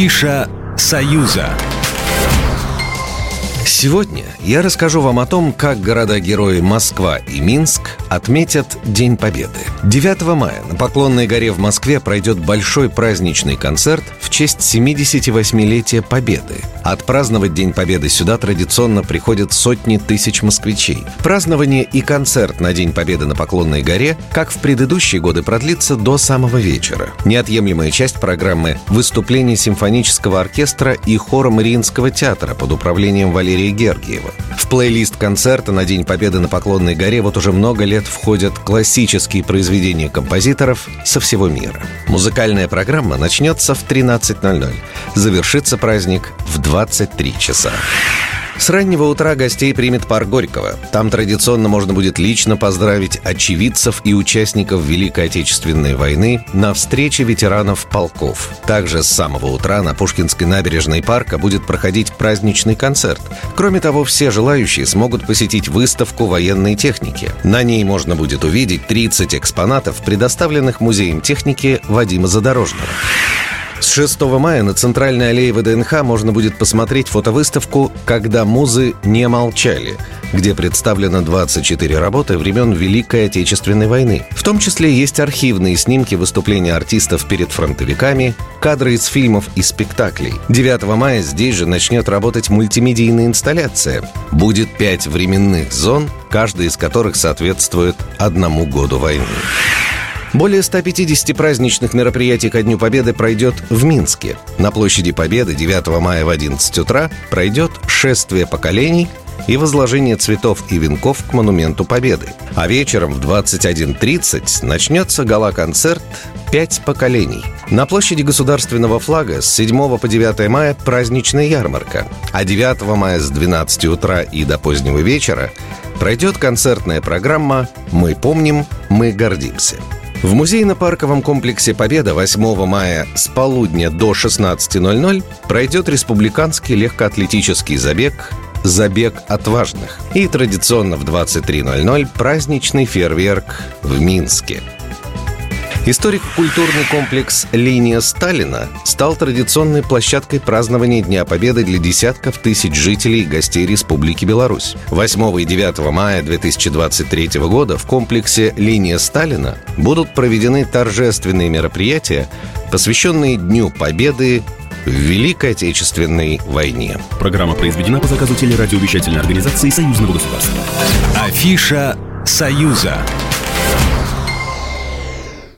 Афиша «Союза». Сегодня я расскажу вам о том, как города-герои Москва и Минск отметят День Победы. 9 мая на Поклонной горе в Москве пройдет большой праздничный концерт в честь 78-летия Победы. Отпраздновать День Победы сюда традиционно приходят сотни тысяч москвичей. Празднование и концерт на День Победы на Поклонной горе, как в предыдущие годы, продлится до самого вечера. Неотъемлемая часть программы – выступление симфонического оркестра и хора Мариинского театра под управлением Валерия Гергиева. В плейлист концерта на День Победы на Поклонной горе вот уже много лет входят классические произведения композиторов со всего мира. Музыкальная программа начнется в 13.00. Завершится праздник в 23 часа. С раннего утра гостей примет парк Горького. Там традиционно можно будет лично поздравить очевидцев и участников Великой Отечественной войны на встрече ветеранов полков. Также с самого утра на Пушкинской набережной парка будет проходить праздничный концерт. Кроме того, все желающие смогут посетить выставку военной техники. На ней можно будет увидеть 30 экспонатов, предоставленных Музеем техники Вадима Задорожного. С 6 мая на центральной аллее ВДНХ можно будет посмотреть фотовыставку «Когда музы не молчали», где представлено 24 работы времен Великой Отечественной войны. В том числе есть архивные снимки выступления артистов перед фронтовиками, кадры из фильмов и спектаклей. 9 мая здесь же начнет работать мультимедийная инсталляция. Будет пять временных зон, каждая из которых соответствует одному году войны. Более 150 праздничных мероприятий ко Дню Победы пройдет в Минске. На площади Победы 9 мая в 11 утра пройдет шествие поколений и возложение цветов и венков к Монументу Победы. А вечером в 21.30 начнется гала-концерт «Пять поколений». На площади Государственного флага с 7 по 9 мая праздничная ярмарка, а 9 мая с 12 утра и до позднего вечера пройдет концертная программа «Мы помним, мы гордимся». В музейно-парковом комплексе «Победа» 8 мая с полудня до 16.00 пройдет республиканский легкоатлетический забег «Забег отважных». И традиционно в 23.00 праздничный фейерверк в Минске – Историко-культурный комплекс «Линия Сталина» стал традиционной площадкой празднования Дня Победы для десятков тысяч жителей и гостей Республики Беларусь. 8 и 9 мая 2023 года в комплексе «Линия Сталина» будут проведены торжественные мероприятия, посвященные Дню Победы в Великой Отечественной войне. Программа произведена по заказу телерадиовещательной организации Союзного государства. Афиша «Союза».